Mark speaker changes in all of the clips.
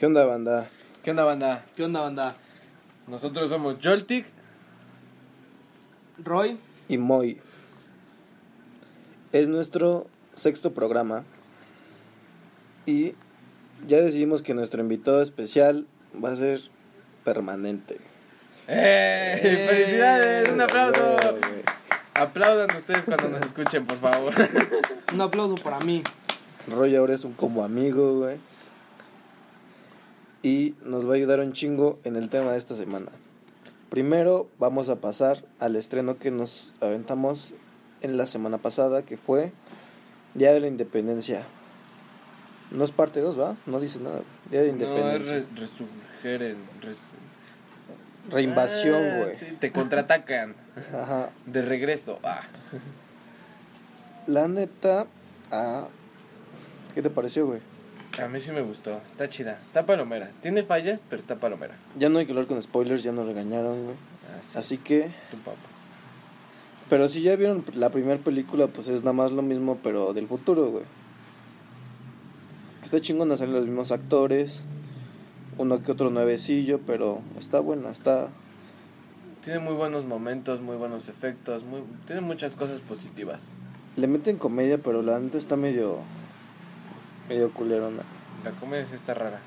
Speaker 1: ¿Qué onda, banda?
Speaker 2: ¿Qué onda, banda?
Speaker 3: ¿Qué onda, banda?
Speaker 2: Nosotros somos Joltic.
Speaker 3: Roy,
Speaker 1: Y Moy. Es nuestro sexto programa. Y ya decidimos que nuestro invitado especial va a ser permanente.
Speaker 2: ¡Eh! ¡Felicidades! ¡Un aplauso!
Speaker 1: Güey.
Speaker 2: Aplaudan ustedes cuando nos escuchen, por favor.
Speaker 3: un aplauso para mí.
Speaker 1: Roy ahora es un como amigo, güey. Y nos va a ayudar un chingo en el tema de esta semana. Primero vamos a pasar al estreno que nos aventamos en la semana pasada, que fue Día de la Independencia. No es parte 2, ¿va? No dice nada. Día de
Speaker 2: No, es
Speaker 1: Independencia.
Speaker 2: re- resurger en... res-
Speaker 1: Reinvasión,
Speaker 2: Ah,
Speaker 1: güey.
Speaker 2: Sí, te contraatacan.
Speaker 1: Ajá.
Speaker 2: De regreso. Ah.
Speaker 1: La neta... Ah, ¿Qué te pareció, güey?
Speaker 2: A mí sí me gustó. Está chida. Está palomera. Tiene fallas, pero está palomera.
Speaker 1: Ya no hay que hablar con spoilers, ya nos regañaron, güey.
Speaker 2: Así,
Speaker 1: Así que...
Speaker 2: tu papá.
Speaker 1: Pero si ya vieron la primera película, pues es nada más lo mismo, pero del futuro, güey. Está chingona, salen los mismos actores. Uno que otro nuevecillo, pero está buena, está...
Speaker 2: Tiene muy buenos momentos, muy buenos efectos. Muy... Tiene muchas cosas positivas.
Speaker 1: Le meten comedia, pero la neta está medio... medio culerona.
Speaker 2: La comedia sí está rara.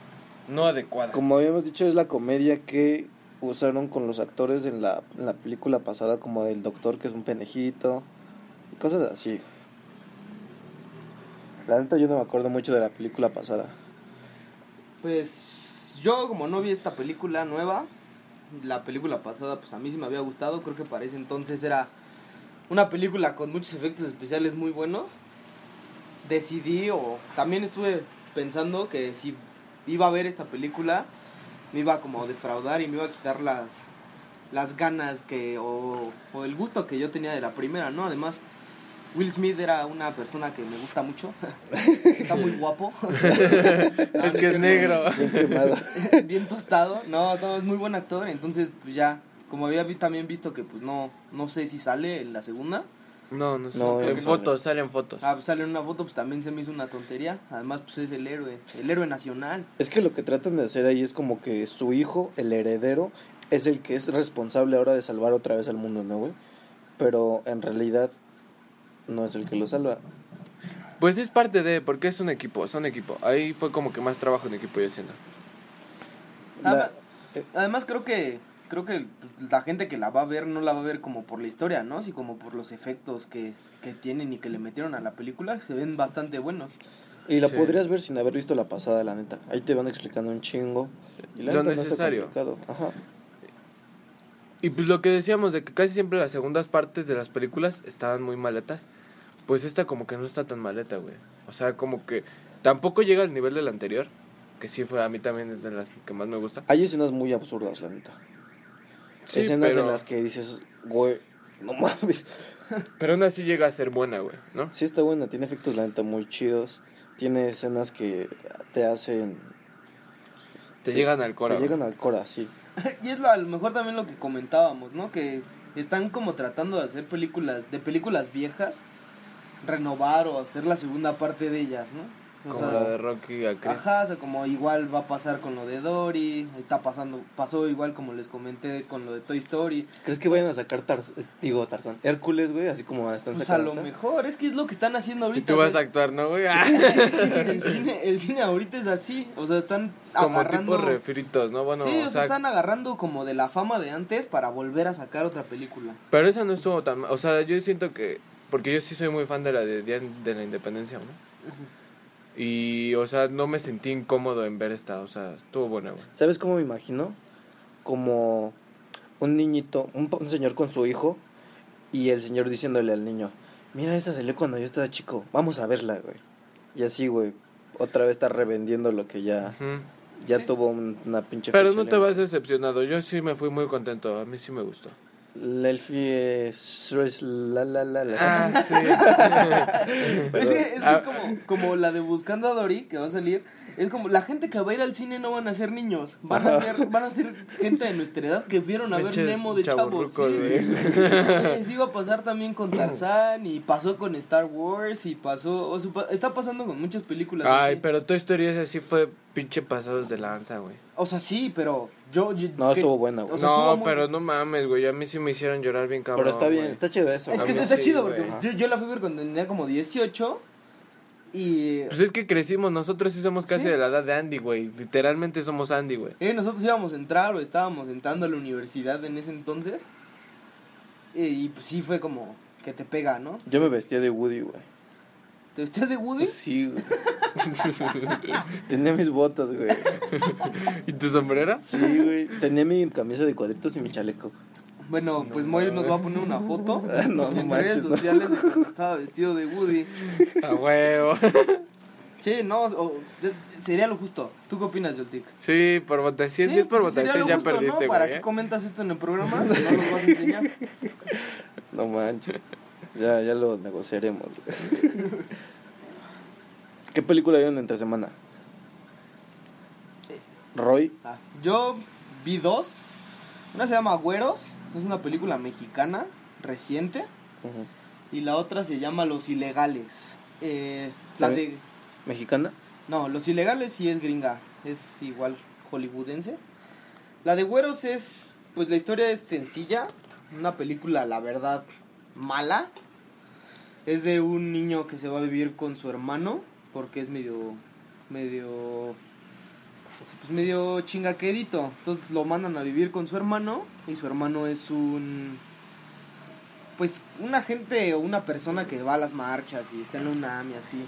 Speaker 2: No adecuada.
Speaker 1: Como habíamos dicho, es la comedia que usaron con los actores en la, en la película pasada, como del doctor que es un pendejito. y Cosas así. La neta yo no me acuerdo mucho de la película pasada.
Speaker 3: Pues yo como no vi esta película nueva, la película pasada pues a mí sí me había gustado, creo que para ese entonces era una película con muchos efectos especiales muy buenos. Decidí o también estuve pensando que si iba a ver esta película me iba como a defraudar y me iba a quitar las las ganas que o, o el gusto que yo tenía de la primera, ¿no? Además Will Smith era una persona que me gusta mucho. Está muy guapo.
Speaker 2: es que es negro.
Speaker 1: Bien quemada.
Speaker 3: bien tostado. No, no, es muy buen actor. Entonces, pues ya, como había vi- también visto que, pues no, no sé si sale en la segunda.
Speaker 2: No, no sé.
Speaker 1: No,
Speaker 2: en
Speaker 1: sale.
Speaker 2: fotos, salen fotos.
Speaker 3: Ah, pues sale en una foto, pues también se me hizo una tontería. Además, pues es el héroe, el héroe nacional.
Speaker 1: Es que lo que tratan de hacer ahí es como que su hijo, el heredero, es el que es responsable ahora de salvar otra vez al mundo, ¿no, güey? Pero en realidad no es el que lo salva.
Speaker 2: Pues es parte de, porque es un equipo, son equipo. Ahí fue como que más trabajo en equipo yo haciendo.
Speaker 1: La-
Speaker 3: Además,
Speaker 1: eh,
Speaker 3: además creo que creo que la gente que la va a ver no la va a ver como por la historia, ¿no? Sino como por los efectos que, que tienen y que le metieron a la película. Se ven bastante buenos.
Speaker 1: y la
Speaker 2: Sí.
Speaker 1: podrías ver sin haber visto la pasada, la neta. Ahí te van explicando un chingo. Y la
Speaker 2: Lo
Speaker 1: no
Speaker 2: necesario.
Speaker 1: complicado. Ajá.
Speaker 2: Y pues lo que decíamos de que casi siempre las segundas partes de las películas estaban muy maletas. Pues esta como que no está tan maleta, güey. O sea, como que tampoco llega al nivel del anterior. Que sí fue, a mí también es de las que más me gusta.
Speaker 1: Hay escenas muy absurdas, la neta.
Speaker 2: Sí,
Speaker 1: escenas
Speaker 2: pero,
Speaker 1: en las que dices, güey, no mames.
Speaker 2: pero aún así llega a ser buena, güey, ¿no?
Speaker 1: Sí está buena, tiene efectos, la neta, muy chidos. Tiene escenas que te hacen...
Speaker 2: Te llegan al
Speaker 1: Te
Speaker 2: cora. güey.
Speaker 1: llegan al cora, sí.
Speaker 3: Y es lo- a lo mejor también lo que comentábamos, ¿no? Que están como tratando de hacer películas, de películas viejas, renovar o hacer la segunda parte de ellas, ¿no? O
Speaker 2: Como
Speaker 3: sea,
Speaker 2: la de Rocky a Chris.
Speaker 3: Ajá, o sea, como igual va a pasar con lo de Dory, está pasando, pasó igual como les comenté con lo de Toy Story.
Speaker 1: ¿Crees que vayan a sacar Tarzán? Digo, Tarzán. Hércules, güey, así como están
Speaker 3: Pues a lo mejor, es que es lo que están haciendo
Speaker 2: Y
Speaker 3: ahorita.
Speaker 2: tú
Speaker 3: o
Speaker 2: vas a actuar, ¿no, güey? Ah,
Speaker 3: el, cine, el cine ahorita es así, o sea, están
Speaker 2: como
Speaker 3: agarrando...
Speaker 2: tipo refritos, ¿no? Bueno,
Speaker 3: sí, o
Speaker 2: o
Speaker 3: sea,
Speaker 2: sea,
Speaker 3: están agarrando como de la fama de antes para volver a sacar otra película.
Speaker 2: pero esa no estuvo tan... O sea, yo siento que porque yo sí soy muy fan de la de Día de la Independencia, ¿no? Y, o sea, no me sentí incómodo en ver esta, o sea, estuvo buena, güey.
Speaker 1: ¿Sabes cómo me imagino? Como un niñito, un, un señor con su hijo y el señor diciéndole al niño, mira, esa salió cuando yo estaba chico, vamos a verla, güey. Y así, güey, otra vez está revendiendo lo que ya, ya
Speaker 3: Sí.
Speaker 1: tuvo un- una pinche
Speaker 2: Pero no te vas decepcionado, yo sí me fui muy contento, a mí sí me gustó.
Speaker 1: La elfie es la la la la.
Speaker 2: Ah, sí.
Speaker 3: Es que, es, que
Speaker 2: Ah.
Speaker 3: es como, como la de Buscando a Dory, que va a salir. Es como la gente que va a ir al cine no van a ser niños, van a ser, van a ser gente de nuestra edad que vieron a ver Nemo de chavos. Sí. Sí, sí iba a pasar también con Tarzán y pasó con Star Wars y pasó, o sea, está pasando con muchas películas.
Speaker 2: Ay,
Speaker 3: así.
Speaker 2: pero Toy Story ese sí fue pinche pasados de lanza, güey.
Speaker 3: O sea, sí, pero yo... yo-
Speaker 1: No,
Speaker 3: que-
Speaker 1: estuvo buena, güey.
Speaker 3: o sea,
Speaker 2: no,
Speaker 3: muy-
Speaker 2: pero no mames, güey, a mí sí me hicieron llorar bien cabrón.
Speaker 1: Pero está bien,
Speaker 2: güey.
Speaker 1: está chido eso.
Speaker 3: Es que eso está
Speaker 2: sí,
Speaker 3: chido porque yo, yo la fui a ver cuando tenía como 18 y...
Speaker 2: Pues es que crecimos, nosotros sí somos casi
Speaker 3: Sí.
Speaker 2: de la edad de Andy, güey. Literalmente somos Andy, güey.
Speaker 3: Eh, nosotros íbamos a entrar o estábamos entrando a la universidad en ese entonces. Y, y, pues sí fue como que te pega, ¿no?
Speaker 1: Yo me vestía de Woody, güey.
Speaker 3: ¿Te vestías de Woody?
Speaker 1: Sí, güey. Tenía mis botas, güey.
Speaker 2: ¿Y tu sombrera?
Speaker 1: Sí, güey. Tenía mi camisa de cuadritos y mi chaleco.
Speaker 3: Bueno, pues Moy nos va a poner una foto
Speaker 1: No, no
Speaker 3: en
Speaker 1: manches,
Speaker 3: redes
Speaker 1: no.
Speaker 3: sociales de cuando estaba vestido de Woody.
Speaker 2: A huevo.
Speaker 3: Sí, no, o- sería lo justo. ¿Tú qué opinas, Joltik?
Speaker 2: Sí, por votación, si es por
Speaker 3: pues
Speaker 2: votación
Speaker 3: lo
Speaker 2: ya
Speaker 3: justo, ¿no?
Speaker 2: perdiste,
Speaker 3: ¿Para
Speaker 2: güey.
Speaker 3: qué
Speaker 2: ¿eh?
Speaker 3: comentas esto en el programa si no los vas a enseñar?
Speaker 1: No manches. Ya, ya lo negociaremos, güey. ¿Qué película vieron entre semana? Roy.
Speaker 3: Ah, yo vi dos. Una se llama Güeros, es una película mexicana reciente. Y la otra se llama Los Ilegales. Eh, la de...
Speaker 1: ¿Mexicana?
Speaker 3: No, Los Ilegales sí es gringa. Es igual hollywoodense. La de Güeros es... Pues la historia es sencilla. Una película, la verdad, mala. Es de un niño que se va a vivir con su hermano. Porque es medio... Medio... Pues medio chingaquerito. Entonces lo mandan a vivir con su hermano. Y su hermano es un pues una gente o una persona que va a las marchas y está en la UNAM y así.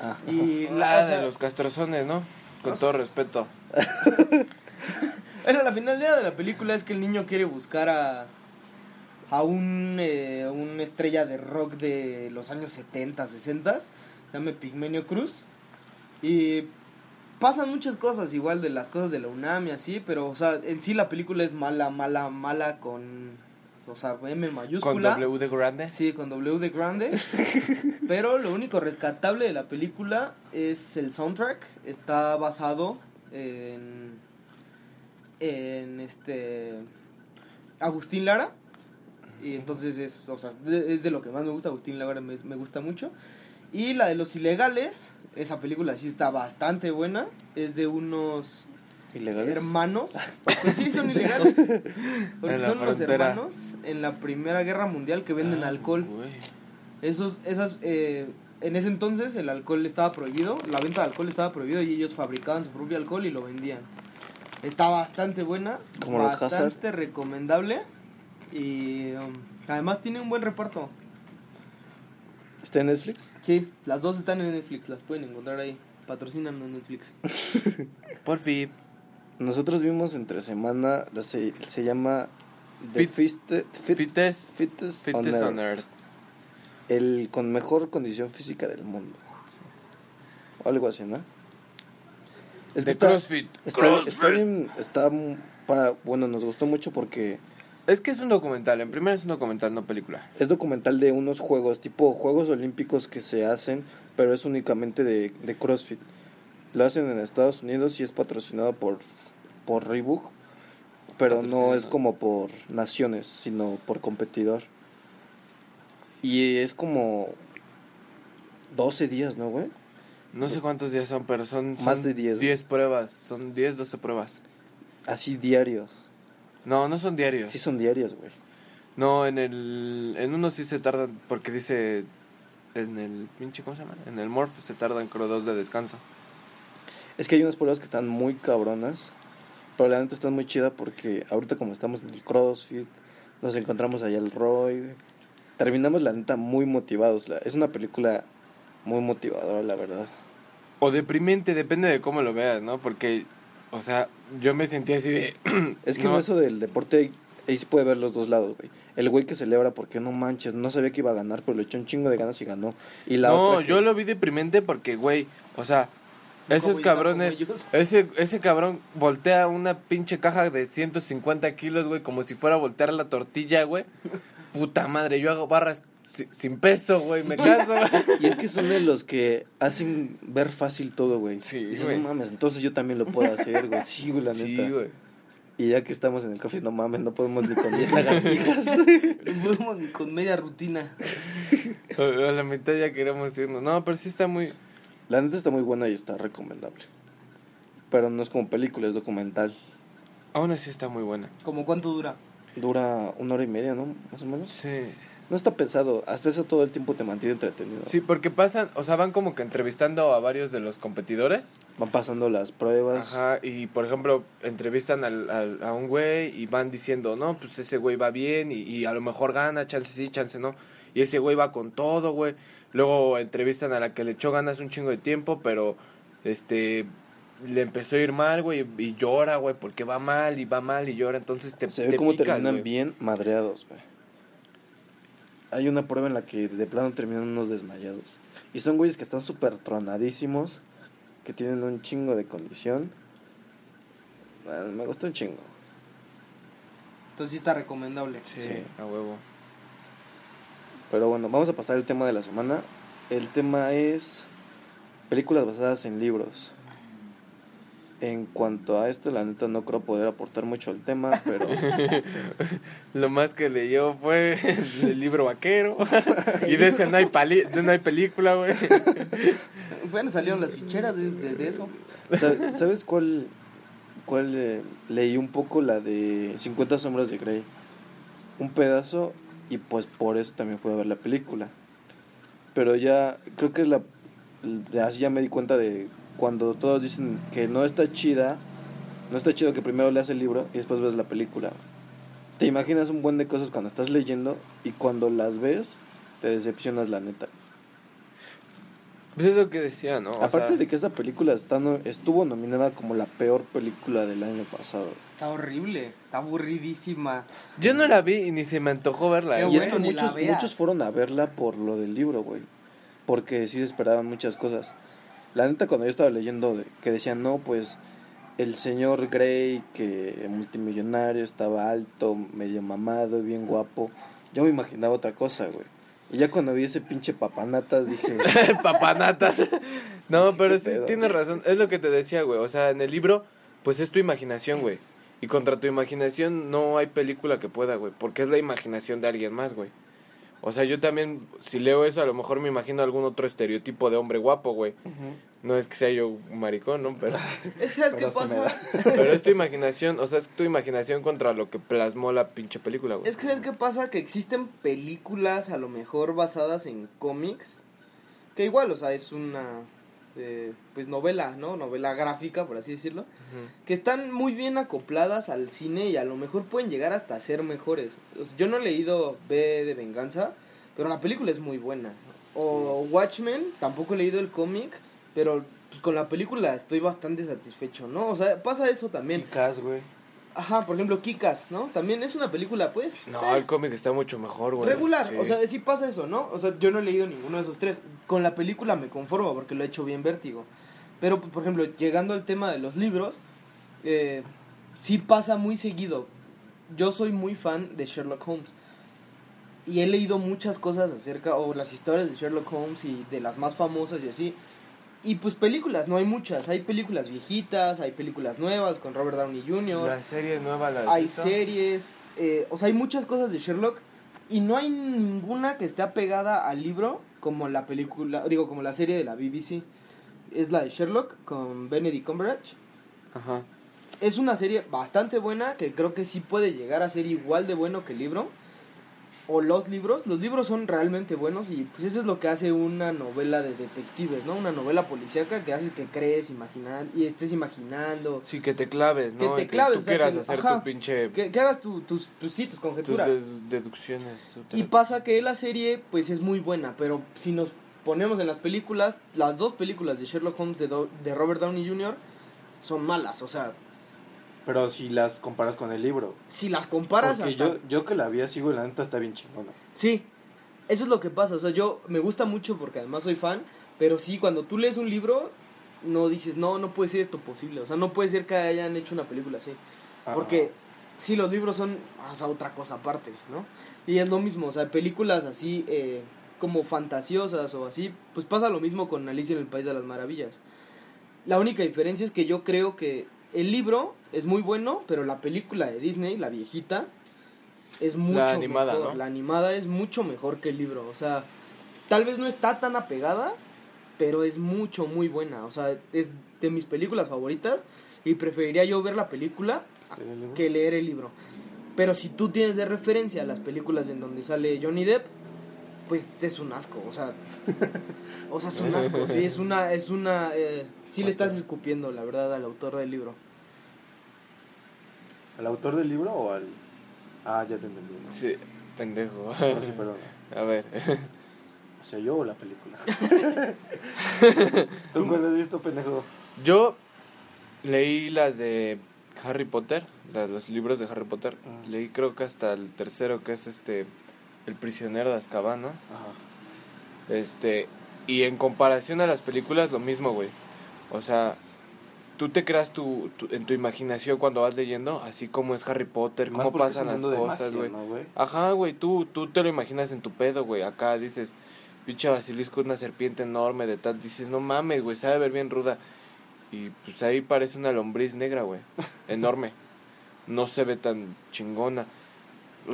Speaker 1: Ah.
Speaker 3: Y
Speaker 2: La
Speaker 3: la, o sea,
Speaker 2: de los castrozones, ¿no? Con
Speaker 3: No
Speaker 2: todo
Speaker 3: sé.
Speaker 2: respeto.
Speaker 3: Bueno, la finalidad de la película es que el niño quiere buscar a a un eh, una estrella de rock de los años 70, 60, se llama Pigmenio Cruz. Y pasan muchas cosas igual de las cosas de la UNAM y así, pero o sea, en sí la película es mala, mala, mala con o sea, M
Speaker 2: Con
Speaker 3: mayúscula.
Speaker 2: W de grande.
Speaker 3: Sí, con W de grande. Pero lo único rescatable de la película es el soundtrack. Está basado en. en este. Agustín Lara. Y entonces es, o sea, de- es de lo que más me gusta. Agustín Lara me, me gusta mucho. Y la de los ilegales. Esa película sí está bastante buena. Es de unos
Speaker 1: ¿Ilegales?
Speaker 3: hermanos. Pues sí, son ilegales. Porque son
Speaker 2: frontera.
Speaker 3: hermanos en la Primera Guerra Mundial que venden
Speaker 2: Ah,
Speaker 3: alcohol. Esos, esas, eh, en ese entonces el alcohol estaba prohibido, la venta de alcohol estaba prohibido y ellos fabricaban su propio alcohol y lo vendían. Está bastante buena,
Speaker 1: Como los
Speaker 3: bastante recomendable y um, además tiene un buen reparto.
Speaker 1: ¿Está en Netflix?
Speaker 3: Sí, las dos están en Netflix, las pueden encontrar ahí. Patrocinan en Netflix.
Speaker 2: Por fin.
Speaker 1: Nosotros vimos entre semana, la se, se llama The
Speaker 2: Fit-
Speaker 1: Fiste- Fit-
Speaker 2: Fittest,
Speaker 1: Fittest
Speaker 2: Fittest
Speaker 1: on
Speaker 2: on
Speaker 1: Earth. El con mejor condición física del mundo. O algo así, ¿no? Es
Speaker 2: De
Speaker 1: está-
Speaker 2: CrossFit.
Speaker 1: Está, está bien, está mu- para, bueno, nos gustó mucho porque
Speaker 2: Es que es un documental. En primera es un documental, no película.
Speaker 1: es documental de unos juegos, tipo Juegos Olímpicos que se hacen, pero es únicamente de, de CrossFit. Lo hacen en Estados Unidos y es patrocinado por, por Reebok, pero no es como por naciones, sino por competidor. Y es como 12 días, ¿no, güey?
Speaker 2: No sé cuántos días son, pero son,
Speaker 1: Más
Speaker 2: son
Speaker 1: de 10.
Speaker 2: 10 pruebas. Son 10, 12 pruebas.
Speaker 1: Así diarios.
Speaker 2: No, no son diarios.
Speaker 1: Sí son diarias, güey.
Speaker 2: No, en el en uno sí se tardan porque dice en el pinche ¿cómo se llama? En el morph se tardan creo dos de descanso.
Speaker 1: Es que hay unas pruebas que están muy cabronas, pero la neta están muy chida porque ahorita como estamos en el CrossFit, nos encontramos allá el Roy, güey, terminamos la neta muy motivados. La- Es una película muy motivadora, la verdad.
Speaker 2: O deprimente, depende de cómo lo veas, ¿no? Porque, o sea, yo me sentía así de...
Speaker 1: Es que en eso del deporte ahí sí puede ver los dos lados, güey. El güey que celebra porque no manches, no sabía que iba a ganar, pero le echó un chingo de ganas y ganó. Y la
Speaker 2: no,
Speaker 1: otra que-
Speaker 2: yo lo vi deprimente porque, güey, o sea,
Speaker 3: No
Speaker 2: esos cabrones, ese, ese cabrón voltea una pinche caja de 150 kilos, güey, como si fuera a voltear la tortilla, güey. Puta madre, yo hago barras si- sin peso, güey, me caso, güey.
Speaker 1: Y es que son de los que hacen ver fácil todo, güey.
Speaker 2: Sí,
Speaker 1: Dices,
Speaker 2: güey.
Speaker 1: no mames, entonces yo también lo puedo hacer, güey. Sí, güey, la
Speaker 2: Sí,
Speaker 1: neta.
Speaker 2: güey.
Speaker 1: Y ya que estamos en el café, no mames, no podemos ni con 10 lagartijas.
Speaker 3: No podemos ni con media rutina.
Speaker 2: A la mitad ya queremos irnos. No, pero sí está muy...
Speaker 1: la neta está muy buena y está recomendable. Pero no es como película, es documental.
Speaker 2: Aún así está muy buena.
Speaker 3: ¿Como cuánto dura?
Speaker 1: Dura una hora y media, ¿no? Más o menos.
Speaker 2: Sí.
Speaker 1: No está pesado, hasta eso todo el tiempo te mantiene entretenido.
Speaker 2: Sí, porque pasan, o sea, van como que entrevistando a varios de los competidores.
Speaker 1: Van pasando las pruebas.
Speaker 2: Ajá, y por ejemplo, entrevistan al, al- a un güey y van diciendo, no, pues ese güey va bien y, y a lo mejor gana, chance sí, chance no. Y ese güey va con todo, güey. Luego entrevistan a la que le echó ganas un chingo de tiempo, pero este le empezó a ir mal, güey, y llora, güey, porque va mal y va mal y llora, entonces te,
Speaker 1: Se ve
Speaker 2: te
Speaker 1: cómo
Speaker 2: picas,
Speaker 1: terminan bien madreados, güey. Hay una prueba en la que de plano terminan unos desmayados. Y son güeyes que están súper tronadísimos, que tienen un chingo de condición. Bueno, me gustó un chingo.
Speaker 3: Entonces sí está recomendable.
Speaker 2: Sí,
Speaker 1: Sí.
Speaker 2: a huevo.
Speaker 1: Pero bueno, vamos a pasar al tema de la semana. El tema es películas basadas en libros. En cuanto a esto, la neta no creo poder aportar mucho al tema, pero
Speaker 2: Lo más que leyó fue el libro vaquero. y de ese no hay, pali- de no hay película, güey.
Speaker 3: Bueno, salieron las ficheras de, de- de eso.
Speaker 1: ¿Sabe- ¿Sabes cuál, cuál eh, leí un poco? La de 50 sombras de Grey. Un pedazo y pues por eso también fui a ver la película. Pero ya creo que es la... Así ya me di cuenta de cuando todos dicen que no está chida, no está chido que primero leas el libro y después ves la película. Te imaginas un buen de cosas cuando estás leyendo y cuando las ves te decepcionas la neta.
Speaker 2: Pues es lo que decía, ¿no? O
Speaker 1: Aparte
Speaker 2: sea,
Speaker 1: de que esta película está no- estuvo nominada como la peor película del año pasado.
Speaker 3: Está horrible, está aburridísima.
Speaker 2: Yo no la vi y ni se me antojó verla. ¿eh?
Speaker 1: y es que muchos, muchos fueron a verla por lo del libro, güey. Porque sí esperaban muchas cosas. La neta, cuando yo estaba leyendo de, que decían, no, pues el señor Grey, que multimillonario, estaba alto, medio mamado, bien guapo. Yo me imaginaba otra cosa, güey. Y ya cuando vi ese pinche papanatas dije,
Speaker 2: Papanatas. No, pero
Speaker 1: ¿Qué
Speaker 2: sí,
Speaker 1: pedo?
Speaker 2: tienes razón. Es lo que te decía, güey. O sea, en el libro, pues es tu imaginación, güey. Y contra tu imaginación no hay película que pueda, güey. Porque es la imaginación de alguien más, güey. O sea, yo también, si leo eso, a lo mejor me imagino algún otro estereotipo de hombre guapo, güey. No es que sea yo un maricón, ¿no? Pero,
Speaker 3: Es que, ¿Sabes qué pasa?
Speaker 2: pero es tu imaginación, o sea, es tu imaginación contra lo que plasmó la pinche película, güey.
Speaker 3: Es que ¿sabes qué pasa? Que existen películas a lo mejor basadas en cómics. Que igual, o sea, es una eh, pues novela, ¿no? Novela gráfica, por así decirlo. Que están muy bien acopladas al cine y a lo mejor pueden llegar hasta ser mejores. Yo no he leído B de Venganza, pero la película es muy buena. O Watchmen, tampoco he leído el cómic, pero pues, con la película estoy bastante satisfecho, ¿no? O sea, pasa eso también.
Speaker 1: Güey.
Speaker 3: Ajá, por ejemplo, Kikas, ¿no? También es una película, pues.
Speaker 2: No, el cómic está mucho mejor, güey.
Speaker 3: Regular,
Speaker 2: Sí.
Speaker 3: o sea, sí pasa eso, ¿no? O sea, yo no he leído ninguno de esos tres. Con la película me conformo porque lo he hecho bien vértigo. Pero, por ejemplo, llegando al tema de los libros, eh, sí pasa muy seguido. Yo soy muy fan de Sherlock Holmes. Y he leído muchas cosas acerca, o las historias de Sherlock Holmes y de las más famosas y así. Y pues películas, no hay muchas. Hay películas viejitas, hay películas nuevas con Robert Downey Jr
Speaker 2: La serie nueva la has
Speaker 3: hay
Speaker 2: visto?
Speaker 3: series, eh, o sea, hay muchas cosas de Sherlock y no hay ninguna que esté apegada al libro como la película, digo, como la serie de la BBC. Es la de Sherlock con Benedict Cumberbatch.
Speaker 2: Ajá.
Speaker 3: Es una serie bastante buena que creo que sí puede llegar a ser igual de bueno que el libro. O los libros, los libros son realmente buenos y pues eso es lo que hace una novela de detectives, ¿no? Una novela policíaca que hace que crees imaginar y estés imaginando,
Speaker 2: Sí, que te claves, ¿no?
Speaker 3: Que te claves,
Speaker 2: tú
Speaker 3: o sea,
Speaker 2: quieras
Speaker 3: que-
Speaker 2: hacer
Speaker 3: ajá,
Speaker 2: tu pinche...
Speaker 3: que, que hagas tu- tus, tus, sí, tus
Speaker 2: tus
Speaker 3: conjeturas.
Speaker 2: de- deducciones. tu
Speaker 3: Y pasa que la serie pues es muy buena, pero si nos ponemos en las películas, las dos películas de Sherlock Holmes de, Do- de Robert Downey Jr. son malas, o sea,
Speaker 1: Pero si las comparas con el libro.
Speaker 3: si las comparas
Speaker 1: Porque
Speaker 3: hasta-
Speaker 1: yo, yo que la vi así, güey, la neta está bien chingona.
Speaker 3: Sí, eso es lo que pasa, o sea, yo me gusta mucho porque además soy fan, pero sí, cuando tú lees un libro, no dices, no, no puede ser esto posible, o sea, no puede ser que hayan hecho una película así,
Speaker 1: Ah,
Speaker 3: porque sí, los libros son, o sea, otra cosa aparte, ¿no? Y es lo mismo, o sea, películas así, eh, como fantasiosas o así, pues pasa lo mismo con Alicia en el País de las Maravillas. La única diferencia es que yo creo que el libro es muy bueno, pero la película de Disney, la viejita, es mucho
Speaker 2: animada,
Speaker 3: mejor.
Speaker 2: ¿no?
Speaker 3: La animada es mucho mejor que el libro. O sea, tal vez no está tan apegada, pero es mucho, muy buena. O sea, es de mis películas favoritas y preferiría yo ver la película que leer el libro. Pero si tú tienes de referencia las películas en donde sale Johnny Depp, pues es un asco, o sea, o sea, es un asco, sí, es una, es una, eh, sí le estás escupiendo, la verdad, al autor del libro.
Speaker 1: ¿Al autor del libro o al.? Ah, ya te entendí. ¿no?
Speaker 2: Sí, pendejo.
Speaker 1: No, sí, perdón.
Speaker 2: A ver.
Speaker 1: O sea, yo o la película. ¿Tú cuál has visto, pendejo?
Speaker 2: Yo leí las de Harry Potter, las- los libros de Harry Potter.
Speaker 1: Ah.
Speaker 2: Leí creo que hasta el tercero, que es este El prisionero de Azkaban, ¿no?
Speaker 1: Ajá.
Speaker 2: Este, y en comparación a las películas, lo mismo, güey. O sea, tú te creas tu, tu- en tu imaginación cuando vas leyendo, así como es Harry Potter,
Speaker 1: Más
Speaker 2: cómo pasan las cosas, güey.
Speaker 1: ¿no?
Speaker 2: Ajá, güey, tú, tú te lo imaginas en tu pedo, güey. Acá dices, pinche basilisco, una serpiente enorme de tal. Dices, no mames, güey, sabe ver bien ruda. Y pues ahí parece una lombriz negra, güey. Enorme. No se ve tan chingona.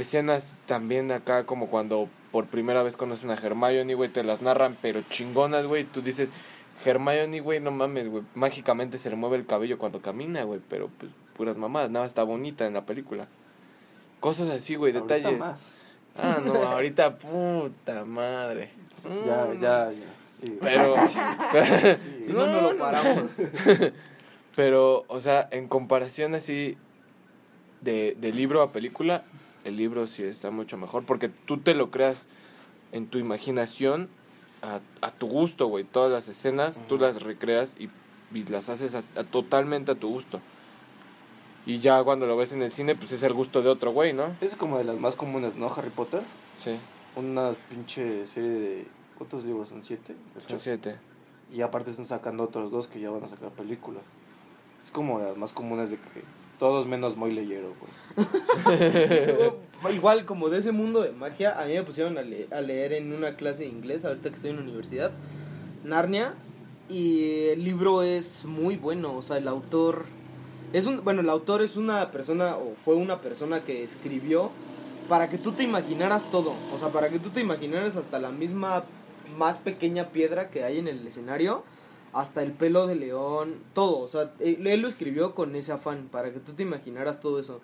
Speaker 2: Escenas también acá como cuando por primera vez conocen a Hermione, güey, te las narran, pero chingonas, güey. Tú dices, Hermione, güey, no mames, güey. Mágicamente se le mueve el cabello cuando camina, güey. Pero pues puras mamadas, nada, está bonita en la película. Cosas así, güey, detalles.
Speaker 1: más.
Speaker 2: Ah, no, ahorita puta madre.
Speaker 1: Ya,
Speaker 2: Mm,
Speaker 1: ya, ya. Sí.
Speaker 2: Pero,
Speaker 1: Sí.
Speaker 3: No, no lo paramos.
Speaker 2: pero, o sea, en comparación así de, de libro a película, el libro sí está mucho mejor porque tú te lo creas en tu imaginación a, a tu gusto, güey. Todas las escenas tú
Speaker 1: Ujú.
Speaker 2: las recreas y, y las haces a- a- totalmente a tu gusto. Y ya cuando lo ves en el cine, pues es el gusto de otro güey, ¿no?
Speaker 1: Es como de las más comunes, ¿no? Harry Potter.
Speaker 2: Sí,
Speaker 1: Una pinche serie de. ¿Cuántos libros son? ¿Siete?
Speaker 2: son siete.
Speaker 1: Y aparte están sacando otros dos que ya van a sacar película. Es como de las más comunes de que todos menos muy leyeron, güey.
Speaker 3: Igual, como de ese mundo de magia, a mí me pusieron a, le- a leer en una clase de inglés, ahorita que estoy en la universidad, Narnia, y el libro es muy bueno, o sea, el autor... Es un, bueno, el autor es una persona, o fue una persona que escribió para que tú te imaginaras todo, o sea, para que tú te imaginaras hasta la misma más pequeña piedra que hay en el escenario, hasta el pelo de león, todo, o sea, él, él lo escribió con ese afán, para que tú te imaginaras todo eso.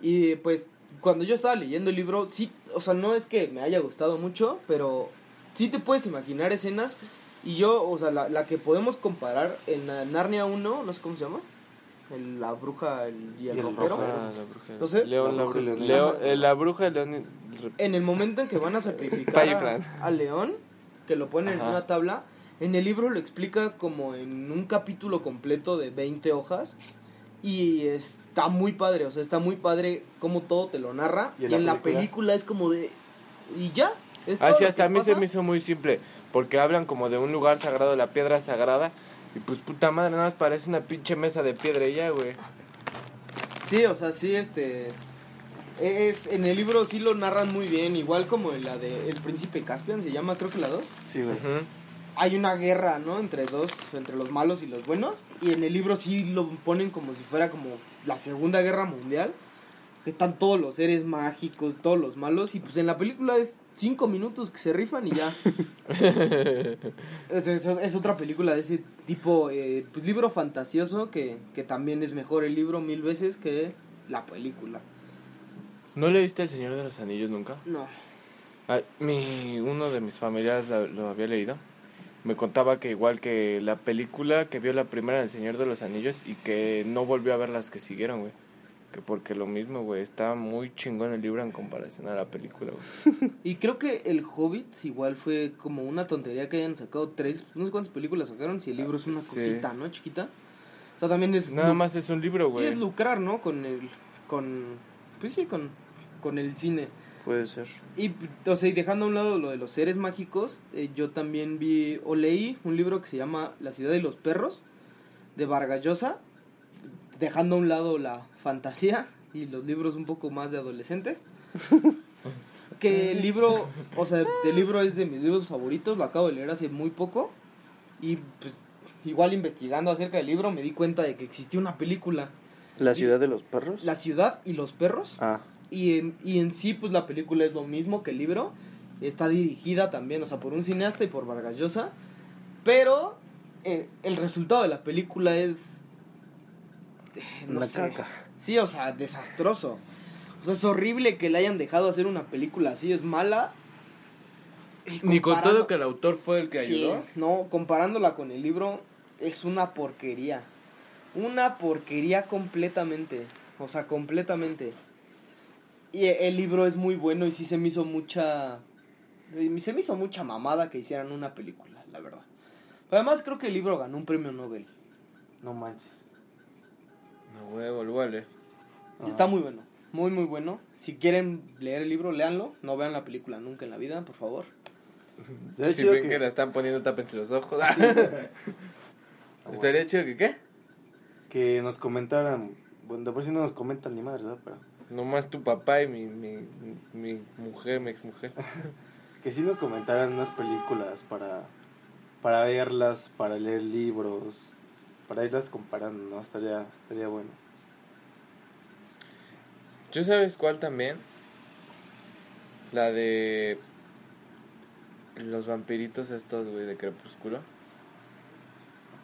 Speaker 3: Y pues cuando yo estaba leyendo el libro, sí, o sea, no es que me haya gustado mucho, pero sí te puedes imaginar escenas. Y yo, o sea, la, la que podemos comparar en la Narnia 1, no sé cómo se llama, el- la bruja el- y el,
Speaker 1: el.
Speaker 2: Ah, la bruja.
Speaker 3: No sé.
Speaker 2: León,
Speaker 1: La bruja. León.
Speaker 2: Leo- eh, la bruja León.
Speaker 3: En el momento en que van a sacrificar a- al león, que lo ponen en
Speaker 2: Ajá.
Speaker 3: una tabla, en el libro lo explica como en un capítulo completo de 20 hojas. Y está muy padre, o sea, está muy padre como todo te lo narra.
Speaker 1: ¿Y
Speaker 3: Y
Speaker 1: en
Speaker 3: en,
Speaker 1: la
Speaker 3: la
Speaker 1: película?
Speaker 3: es como de. Y ya. es
Speaker 2: Ah,
Speaker 3: todo
Speaker 2: sí,
Speaker 3: lo
Speaker 2: hasta a mí se me hizo muy simple. Porque hablan como de un lugar sagrado, la piedra sagrada. Y pues puta madre, nada más parece una pinche mesa de piedra y ya, güey.
Speaker 3: Sí, o sea, sí, este. Es, en el libro sí lo narran muy bien, igual como en la de El Príncipe Caspian, se llama, creo que la 2.
Speaker 1: Sí, güey.
Speaker 2: Ujú.
Speaker 3: Hay una guerra, ¿no? Entre dos, entre los malos y los buenos. Y en el libro sí lo ponen como si fuera como la Segunda Guerra Mundial. Que están todos los seres mágicos, todos los malos. Y pues en la película es cinco minutos que se rifan y ya. es, es- es otra película de ese tipo, eh, pues libro fantasioso que, que también es mejor el libro mil veces que la película.
Speaker 2: ¿No leíste El Señor de los Anillos nunca?
Speaker 3: No.
Speaker 2: Ah, mi, uno de mis familiares la- lo había leído. Me contaba que igual que la película que vio la primera del Señor de los Anillos y que no volvió a ver las que siguieron, güey. Que porque lo mismo, güey, está muy chingón el libro en comparación a la película, güey.
Speaker 3: Y creo que El Hobbit igual fue como una tontería que hayan sacado tres, no sé cuántas películas sacaron, si el libro es una
Speaker 2: Sí.
Speaker 3: cosita, ¿no? Chiquita. O sea, también es...
Speaker 2: Nada más es un libro,
Speaker 3: Sí,
Speaker 2: güey.
Speaker 3: es lucrar, ¿no? Con el... Con... Pues sí, con, con el cine.
Speaker 1: Puede ser.
Speaker 3: Y, o sea, y dejando a un lado lo de los seres mágicos, eh, yo también vi o leí un libro que se llama La ciudad de los perros, de Vargas Llosa, dejando a un lado la fantasía y los libros un poco más de adolescentes. que el libro, o sea, el libro es de mis libros favoritos, lo acabo de leer hace muy poco y pues igual investigando acerca del libro me di cuenta de que existía una película,
Speaker 1: ¿La ciudad de los perros?
Speaker 3: La ciudad y los perros.
Speaker 1: Ah,
Speaker 3: Y en, y en sí, pues la película es lo mismo que el libro. Está dirigida también, o sea, por un cineasta y por Vargas Llosa. Pero eh, el resultado de la película es. eh, no
Speaker 1: Una
Speaker 3: sé.
Speaker 1: caca.
Speaker 3: Sí, o sea, desastroso. O sea, es horrible que le hayan dejado hacer una película así, es mala.
Speaker 2: Ni con todo que el autor fue el que
Speaker 3: Sí,
Speaker 2: ayudó.
Speaker 3: no, comparándola con el libro, es una porquería. Una porquería completamente. O sea, completamente. Y el libro es muy bueno y sí se me hizo mucha. Se me hizo mucha mamada que hicieran una película, la verdad. Además, creo que el libro ganó un premio Nobel.
Speaker 1: no manches.
Speaker 2: No, a leer.
Speaker 1: Ah.
Speaker 3: Está muy bueno, muy, muy bueno. Si quieren leer el libro, léanlo. No vean la película nunca en la vida, por favor.
Speaker 2: Si ven que...
Speaker 1: que-
Speaker 2: la están poniendo, tápense los ojos. Estaría chido que qué?
Speaker 1: Que nos comentaran. Bueno, de por sí no nos comentan ni madre, ¿verdad? Pero.
Speaker 2: Nomás tu papá y mi, mi, mi mujer, mi exmujer.
Speaker 1: Que sí nos comentaran unas películas para. Para verlas, para leer libros. Para irlas comparando, ¿no? Estaría, estaría bueno.
Speaker 2: ¿Yo sabes cuál también? La de los vampiritos estos, güey, de Crepúsculo.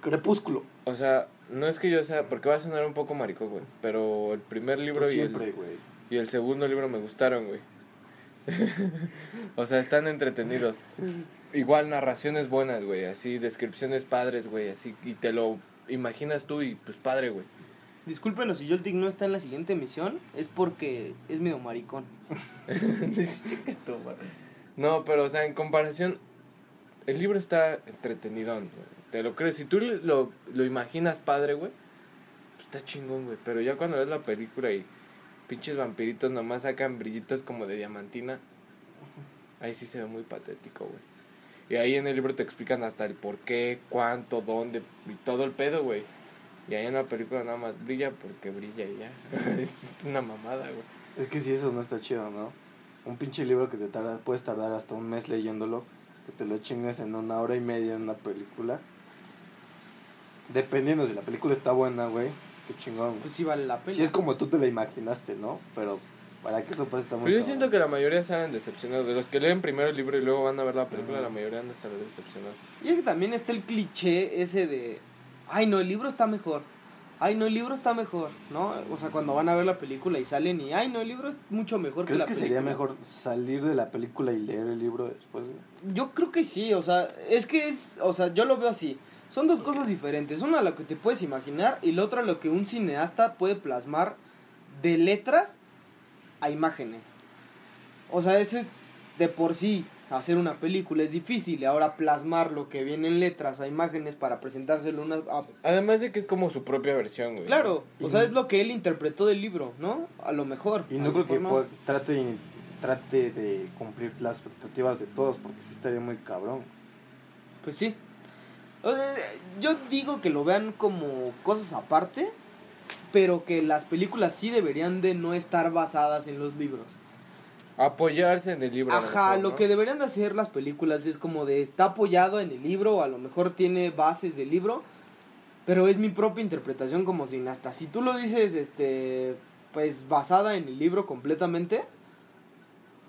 Speaker 1: Crepúsculo.
Speaker 2: O sea, no es que yo sea, porque va a sonar un poco maricón, güey, pero el primer libro y el,
Speaker 1: siempre, güey.
Speaker 2: y el segundo libro me gustaron, güey. o sea, están entretenidos. Igual narraciones buenas, güey, así descripciones padres, güey, así y te lo imaginas tú y pues padre, güey.
Speaker 3: Discúlpenos si Joltic no está en la siguiente emisión, es porque es medio maricón.
Speaker 2: No, pero o sea, en comparación, el libro está entretenido, Te lo crees, si tú lo, lo imaginas padre, güey, pues está chingón, güey. Pero ya cuando ves la película y pinches vampiritos nomás sacan brillitos como de diamantina, ahí sí se ve muy patético, güey. Y ahí en el libro te explican hasta el por qué, cuánto, dónde y todo el pedo, güey. Y ahí en la película nada más brilla porque brilla y ya. es una mamada, güey.
Speaker 1: Es que si eso no está chido, ¿no? Un pinche libro que te tarda, puedes tardar hasta un mes leyéndolo, que te lo chingues en una hora y media en una película. Dependiendo si la película está buena, güey, qué chingón. güey.
Speaker 3: Pues sí vale la pena.
Speaker 1: Si es como tú te la imaginaste, ¿no? Pero para que eso pase está muy
Speaker 2: Pero yo
Speaker 1: cabrón.
Speaker 2: siento que la mayoría salen decepcionados. De los que leen primero el libro y luego van a ver la película, la mayoría han de salir decepcionados.
Speaker 3: Y es que también está el cliché ese de, ay no, el libro está mejor. Ay no, el libro está mejor, ¿no? O sea, cuando van a ver la película y salen y, ay no, el libro es mucho mejor que
Speaker 1: ¿Crees
Speaker 3: la
Speaker 1: que
Speaker 3: película.
Speaker 1: sería mejor salir de la película y leer el libro después, güey?
Speaker 3: Yo creo que sí, o sea, es que es, o sea, yo lo veo así. Son dos cosas diferentes. Una lo que te puedes imaginar y la otra lo que un cineasta puede plasmar de letras a imágenes. O sea, eso es de por sí hacer una película es difícil y ahora plasmar lo que viene en letras a imágenes para presentárselo una a-
Speaker 2: Además de que es como su propia versión, güey.
Speaker 3: Claro, o
Speaker 1: Y-
Speaker 3: sea, es lo que él interpretó del libro, ¿no? A lo mejor.
Speaker 1: Y no creo que
Speaker 3: no.
Speaker 1: trate, trate de cumplir las expectativas de todos, porque sí estaría muy cabrón.
Speaker 3: Pues sí. O sea, yo digo que lo vean como cosas aparte, pero que las películas sí deberían de no estar basadas en los libros.
Speaker 2: Apoyarse en el libro.
Speaker 3: Ajá,
Speaker 2: mejor,
Speaker 3: lo que deberían de hacer las películas es como de está apoyado en el libro, a lo mejor tiene bases del libro, pero es mi propia interpretación como sin hasta si tú lo dices este pues basada en el libro completamente,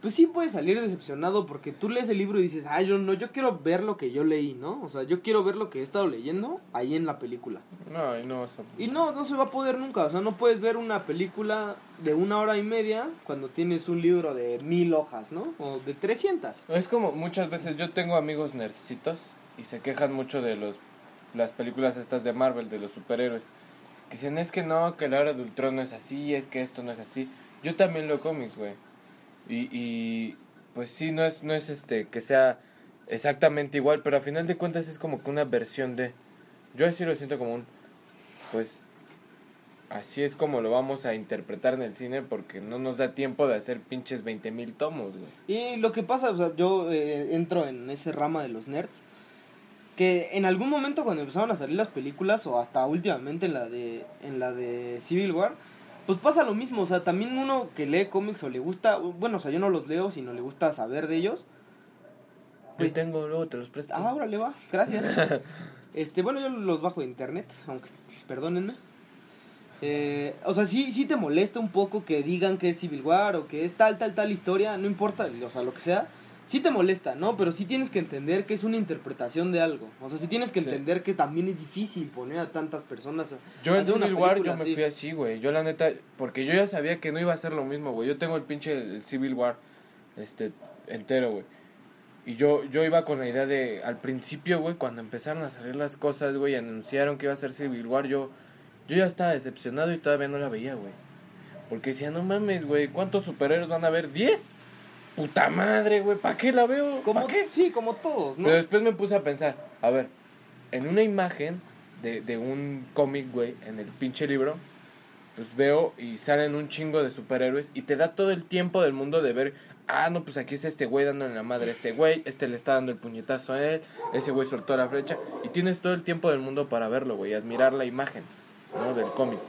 Speaker 3: pues sí puedes salir decepcionado porque tú lees el libro y dices, ay, yo no, yo quiero ver lo que yo leí, ¿no? O sea, yo quiero ver lo que he estado leyendo ahí en la película.
Speaker 2: No, y no vas a...
Speaker 3: Y no, no se va a poder nunca. O sea, no puedes ver una película de una hora y media cuando tienes un libro de mil hojas, ¿no? O de 300.
Speaker 2: Es como muchas veces yo tengo amigos nerdcitos y se quejan mucho de los las películas estas de Marvel, de los superhéroes. Que dicen, es que no, que la hora de Ultron no es así, es que esto no es así. Yo también leo cómics, güey. Y, y pues sí, no es, no es este que sea exactamente igual, pero a final de cuentas es como que una versión de... Yo así lo siento como un... Pues así es como lo vamos a interpretar en el cine porque no nos da tiempo de hacer pinches 20 mil tomos, güey.
Speaker 3: Y lo que pasa, o sea, yo eh, entro en ese rama de los nerds. Que en algún momento cuando empezaron a salir las películas, o hasta últimamente en la de, en la de Civil War, pues pasa lo mismo. O sea, también uno que lee cómics o le gusta, bueno, o sea, yo no los leo, sino le gusta saber de ellos.
Speaker 2: Yo tengo, luego te los presto.
Speaker 3: Ah, órale, va, gracias. este, bueno, yo los bajo de internet, aunque, perdónenme. Eh, o sea, sí, sí te molesta un poco que digan que es Civil War o que es tal, tal, tal historia, no importa, o sea, lo que sea. Sí te molesta, ¿no? Pero sí tienes que entender que es una interpretación de algo. O sea, sí tienes que
Speaker 2: Sí.
Speaker 3: entender que también es difícil poner a tantas personas a
Speaker 2: Yo en
Speaker 3: hacer una
Speaker 2: Civil War yo me fui así, güey. Yo la neta, porque yo ya sabía que no iba a ser lo mismo, güey. Yo tengo el pinche el Civil War este entero, güey. Y yo yo iba con la idea de al principio, güey, cuando empezaron a salir las cosas, güey, anunciaron que iba a ser Civil War, yo yo ya estaba decepcionado y todavía no la veía, güey. Porque decía, "No mames, güey, ¿cuántos superhéroes van a haber? ¿10? Puta madre, güey, ¿para qué la veo?
Speaker 3: Como,
Speaker 2: ¿Pa' qué?
Speaker 3: Sí, como todos, ¿no?
Speaker 2: Pero después me puse a pensar, a ver, en una imagen de, de un cómic, güey, en el pinche libro, pues veo y salen un chingo de superhéroes y te da todo el tiempo del mundo de ver, ah, no, pues aquí está este güey dándole la madre a este güey, este le está dando el puñetazo a él, ese güey soltó la flecha y tienes todo el tiempo del mundo para verlo, güey, y admirar la imagen, ¿no? Del cómic.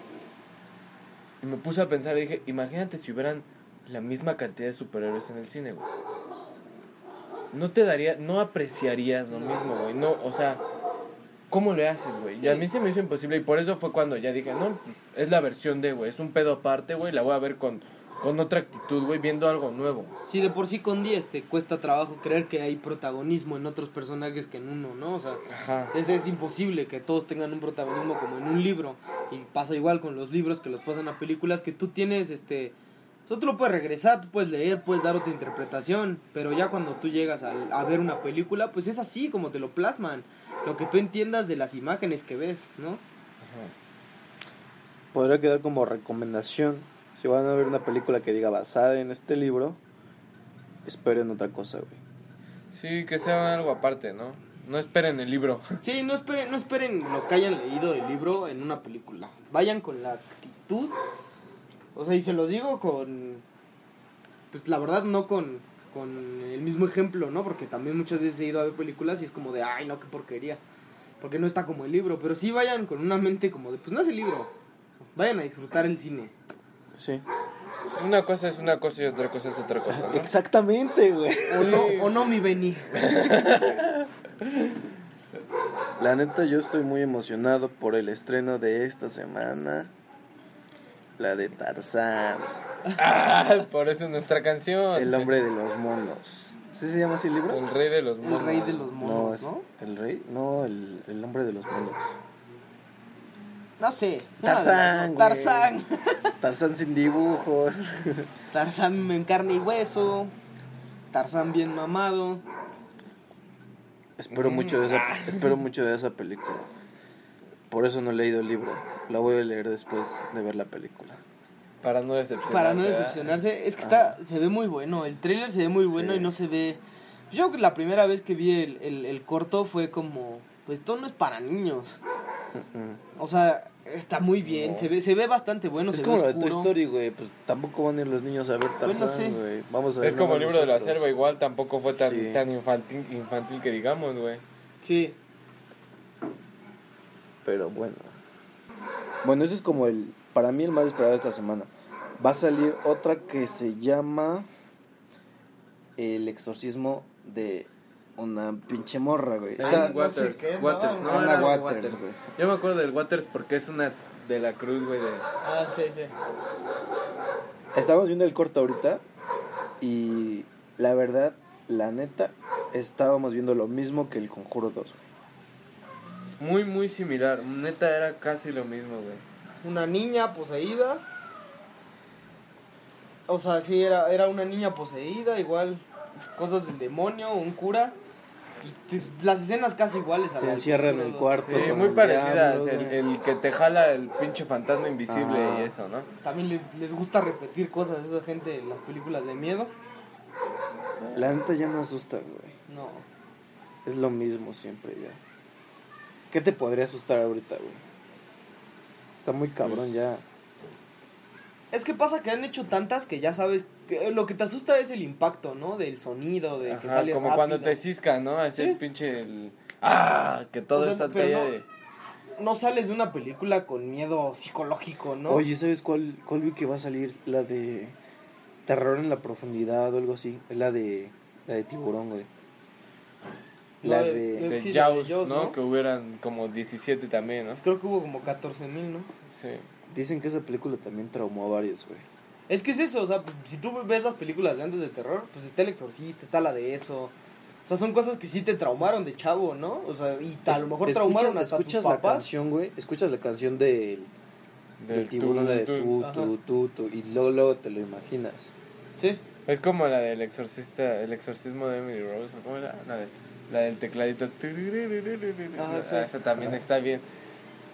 Speaker 2: Y me puse a pensar y dije, imagínate si hubieran la misma cantidad de superhéroes en el cine, güey. No te daría, no apreciarías lo mismo, güey. No, o sea, ¿cómo le haces, güey? Y a mí se me hizo imposible y por eso fue cuando ya dije, no, pues es la versión de, güey, es un pedo aparte, güey, la voy a ver con, con otra actitud, güey, viendo algo nuevo.
Speaker 3: Si de por sí con 10 te cuesta trabajo creer que hay protagonismo en otros personajes que en uno, ¿no? O sea,
Speaker 2: Ajá.
Speaker 3: es, es imposible que todos tengan un protagonismo como en un libro. Y pasa igual con los libros que los pasan a películas que tú tienes, este... o sea, tú lo puedes regresar, tú puedes leer, puedes dar otra interpretación, pero ya cuando tú llegas al- a, ver una película, pues es así como te lo plasman. Lo que tú entiendas de las imágenes que ves, ¿no?
Speaker 1: Podría quedar como recomendación. Si van a ver una película que diga basada en este libro, esperen otra cosa, güey.
Speaker 2: Sí, que sea algo aparte, ¿no? No esperen el libro.
Speaker 3: Sí, no esperen, no esperen lo que hayan leído del libro en una película. Vayan con la actitud. O sea, y se los digo con. Pues la verdad, no con, con el mismo ejemplo, ¿no? Porque también muchas veces he ido a ver películas y es como de, ay, no, qué porquería. Porque no está como el libro. Pero sí vayan con una mente como de, pues no es el libro. Vayan a disfrutar el cine.
Speaker 1: Sí.
Speaker 2: Una cosa es una cosa y otra cosa es otra cosa, ¿no?
Speaker 1: Exactamente, güey.
Speaker 3: O no, o no, mi Beni.
Speaker 1: La neta, yo estoy muy emocionado por el estreno de esta semana. La de Tarzán,
Speaker 2: Ah, por eso es nuestra canción.
Speaker 1: el hombre de los monos. ¿Sí se llama así el libro?
Speaker 2: El rey de los
Speaker 3: El
Speaker 2: monos.
Speaker 3: rey de los
Speaker 1: No,
Speaker 3: monos,
Speaker 1: es
Speaker 3: ¿no?
Speaker 1: el rey, no, el, el hombre de los monos.
Speaker 3: No sé.
Speaker 1: Tarzán, güey.
Speaker 3: Tarzán.
Speaker 1: Tarzán sin dibujos.
Speaker 3: Tarzán en carne y hueso. Tarzán bien mamado.
Speaker 1: espero mucho de esa, espero mucho de esa película. Por eso no he leído el libro. La voy a leer después de ver la película.
Speaker 2: Para no decepcionarse.
Speaker 3: Para no
Speaker 2: ¿verdad?
Speaker 3: decepcionarse. Es que está, se ve muy bueno. El tráiler se ve muy bueno
Speaker 1: Sí.
Speaker 3: y no se ve. Yo creo que la primera vez que vi el, el, el corto fue como. Pues esto no es para niños.
Speaker 1: Mm,
Speaker 3: O sea, está muy bien.
Speaker 1: No.
Speaker 3: Se ve, se ve bastante bueno.
Speaker 1: Es
Speaker 3: se
Speaker 1: como
Speaker 3: ve
Speaker 1: lo de
Speaker 3: oscuro.
Speaker 1: Story, güey. Pues tampoco van a ir los niños a ver
Speaker 3: Bueno,
Speaker 1: Tarzán,
Speaker 3: sí.
Speaker 1: güey. Vamos a ver
Speaker 2: Es como el libro de la
Speaker 1: nosotros.
Speaker 2: selva, igual tampoco fue tan,
Speaker 1: Sí.
Speaker 2: tan infantil, infantil que digamos, güey.
Speaker 3: Sí.
Speaker 1: Pero bueno. Bueno, ese es como el. Para mí, el más esperado de esta semana. Va a salir otra que se llama. El exorcismo de una pinche morra, güey. Está-
Speaker 3: no
Speaker 2: Waters,
Speaker 3: sé qué, ¿no?
Speaker 2: Waters, no,
Speaker 1: Ana
Speaker 2: era
Speaker 1: Waters,
Speaker 2: Waters.
Speaker 1: güey.
Speaker 2: Yo me acuerdo del Waters porque es una de la cruz, güey, de...
Speaker 3: Ah, sí, sí.
Speaker 1: Estamos viendo el corto ahorita. Y la verdad, la neta, estábamos viendo lo mismo que el Conjuro 2.
Speaker 2: Muy, muy similar. Neta era casi lo mismo, güey.
Speaker 3: Una niña poseída. O sea, sí, era, era una niña poseída, igual cosas del demonio, un cura. Y te- las escenas casi iguales. a
Speaker 1: Se encierra en el cuarto.
Speaker 2: Sí, muy parecidas. El, que te jala el pinche fantasma invisible
Speaker 1: Ah.
Speaker 2: y eso, ¿no?
Speaker 3: También les, les gusta repetir cosas a esa gente en las películas de miedo.
Speaker 1: La neta ya no asusta, güey.
Speaker 3: No.
Speaker 1: Es lo mismo siempre ya. ¿Qué te podría asustar ahorita, güey? Está muy cabrón ya.
Speaker 3: Es que pasa que han hecho tantas que ya sabes. Que lo que te asusta es el impacto, ¿no? Del sonido, de que
Speaker 2: Ajá,
Speaker 3: sale
Speaker 2: como
Speaker 3: rápido.
Speaker 2: cuando te cisca, ¿no? Ese
Speaker 3: Sí.
Speaker 2: pinche... el- ¡Ah! Que todo
Speaker 3: O sea,
Speaker 2: está
Speaker 3: pero
Speaker 2: talla
Speaker 3: no-
Speaker 2: de...
Speaker 3: No sales de una película con miedo psicológico, ¿no?
Speaker 1: Oye, ¿sabes cuál, cuál vi que va a salir? La de Terror en la profundidad o algo así. Es la de la de tiburón, güey. La de,
Speaker 3: de-
Speaker 2: De
Speaker 3: sí, la de
Speaker 2: Jaws, ¿no?
Speaker 3: ¿no?
Speaker 2: Que hubieran como 17 también, ¿no?
Speaker 3: Creo que hubo como 14 mil, ¿no?
Speaker 2: Sí.
Speaker 1: Dicen que esa película también traumó a varios, güey.
Speaker 3: Es que es eso, o sea, si tú ves las películas de antes de terror, pues está El Exorcista, está la de eso. O sea, son cosas que sí te traumaron de chavo, ¿no? O sea, y a lo mejor
Speaker 1: Escuchas-
Speaker 3: traumaron hasta tus
Speaker 1: escuchas la
Speaker 3: papás.
Speaker 1: canción, güey. Escuchas la canción del, del
Speaker 2: Del
Speaker 1: tiburón, la de
Speaker 2: tu-
Speaker 1: tu,
Speaker 3: Ajá.
Speaker 1: tu, tu, tu, y luego, luego te lo imaginas.
Speaker 3: Sí.
Speaker 2: Es como la del exorcista, el exorcismo de Emily Rose, ¿o ¿cómo era? La, de, la del tecladito.
Speaker 3: Ajá, sí.
Speaker 2: Ah, Esa también está bien,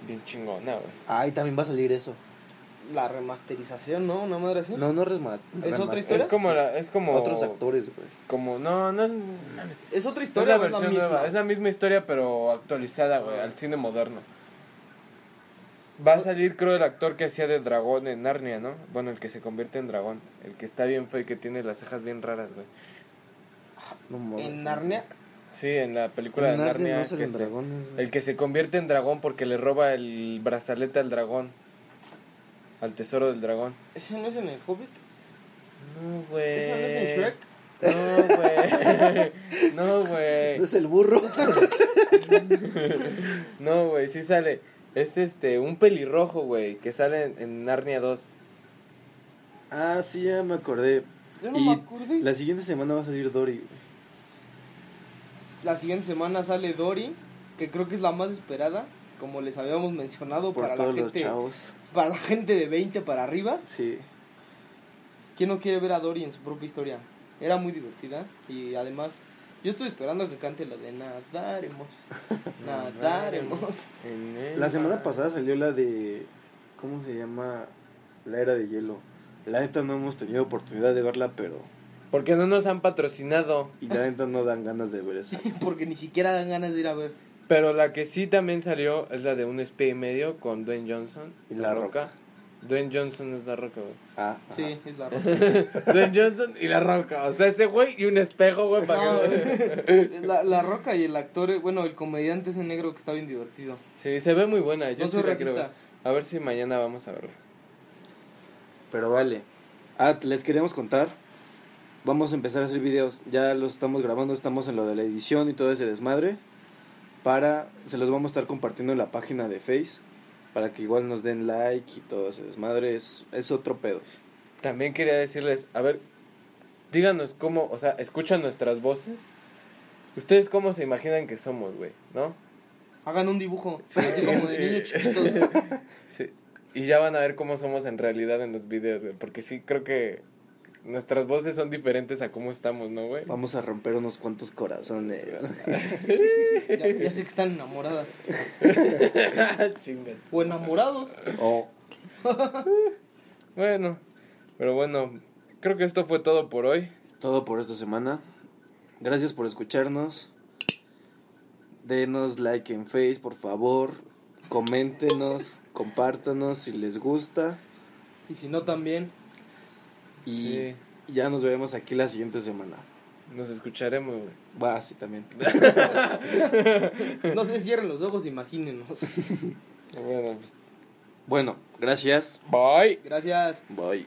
Speaker 2: bien chingona, güey.
Speaker 1: Ay, también va a salir eso.
Speaker 3: La remasterización, ¿no? Una madre así.
Speaker 1: No, no resma-
Speaker 3: ¿Es otra historia?
Speaker 2: Es como la, es como...
Speaker 1: Otros actores, güey.
Speaker 2: Como, no, no es...
Speaker 3: Es otra
Speaker 2: Es
Speaker 3: historia,
Speaker 2: la
Speaker 3: es la
Speaker 2: versión
Speaker 3: misma.
Speaker 2: nueva, es la misma historia pero actualizada, güey,
Speaker 3: Ah.
Speaker 2: al cine moderno. Va a salir, creo, el actor que hacía de dragón en Narnia, ¿no? Bueno, el que se convierte en dragón. El que está bien feo y que tiene las cejas bien raras, güey.
Speaker 1: No mames,
Speaker 3: En Narnia.
Speaker 2: Sí, en la película
Speaker 1: En
Speaker 2: de
Speaker 1: Narnia
Speaker 2: Narnia.
Speaker 1: no
Speaker 2: que se-
Speaker 1: dragones,
Speaker 2: el que se convierte en dragón porque le roba el brazalete al dragón. Al tesoro del dragón.
Speaker 3: ¿Ese no es en el Hobbit?
Speaker 2: No, güey.
Speaker 3: ¿Ese no es en Shrek?
Speaker 2: No, güey. No,
Speaker 1: ¿No
Speaker 2: güey.
Speaker 1: es el burro?
Speaker 2: No, güey, sí sale. Es este, un pelirrojo, güey, que sale en, en Narnia 2.
Speaker 1: ah, sí, ya me acordé.
Speaker 3: Yo no
Speaker 1: y
Speaker 3: me acordé.
Speaker 1: la siguiente semana va a salir Dory, güey.
Speaker 3: La siguiente semana sale Dory, que creo que es la más esperada, como les habíamos mencionado
Speaker 1: Por
Speaker 3: para la
Speaker 1: los
Speaker 3: gente,
Speaker 1: chavos.
Speaker 3: para la gente de 20 para arriba.
Speaker 1: Sí.
Speaker 3: ¿Quién no quiere ver a Dory en su propia historia? Era muy divertida y además yo estoy esperando que cante la de nadaremos, nadaremos.
Speaker 1: La semana pasada salió la de. ¿Cómo se llama? La era de hielo. La neta no hemos tenido oportunidad de verla, pero.
Speaker 2: Porque no nos han patrocinado.
Speaker 1: Y la neta no dan ganas de ver esa.
Speaker 3: Porque ni siquiera dan ganas de ir a ver.
Speaker 2: Pero la que sí también salió es la de un espía y medio con Dwayne Johnson.
Speaker 1: Y La Roca.
Speaker 2: Dwayne Johnson es la roca, güey.
Speaker 1: Ah,
Speaker 3: Sí, es la roca.
Speaker 2: Dwayne Johnson y la roca. O sea, ese güey y un espejo, güey, para
Speaker 3: No,
Speaker 2: que...
Speaker 3: la, la roca y el actor, bueno, el comediante ese negro que está bien divertido.
Speaker 2: Sí, se ve muy buena. Yo
Speaker 3: No
Speaker 2: sí la quiero ver. A ver si mañana vamos a verla.
Speaker 1: Pero vale. Ah, les queremos contar. Vamos a empezar a hacer videos. Ya los estamos grabando, estamos en lo de la edición y todo ese desmadre. Para. Se los vamos a estar compartiendo en la página de Face. Para que igual nos den like y todo ese desmadre. Es, es otro pedo.
Speaker 2: También quería decirles, a ver, díganos cómo, o sea, escuchan nuestras voces. ¿Ustedes cómo se imaginan que somos, güey? ¿No?
Speaker 3: Hagan un dibujo, así como de niños chiquitos.
Speaker 2: Sí. Y ya van a ver cómo somos en realidad en los videos, güey. Porque sí, creo que nuestras voces son diferentes a cómo estamos, ¿no, güey?
Speaker 1: Vamos a romper unos cuantos corazones.
Speaker 3: Ya, ya sé que están enamoradas.
Speaker 2: Chinga.
Speaker 3: O enamorados.
Speaker 1: Oh,
Speaker 2: Bueno, pero bueno, creo que esto fue todo por hoy.
Speaker 1: todo por esta semana. Gracias por escucharnos. Denos like en Face, por favor. Coméntenos, compártanos si les gusta.
Speaker 3: Y si no, también.
Speaker 1: Y
Speaker 2: Sí.
Speaker 1: ya nos veremos aquí la siguiente semana.
Speaker 2: Nos escucharemos, güey.
Speaker 1: Va, sí, también.
Speaker 3: No se cierren los ojos, imagínenos.
Speaker 2: Bueno, pues.
Speaker 1: Bueno, gracias.
Speaker 2: Bye.
Speaker 3: Gracias.
Speaker 1: Bye.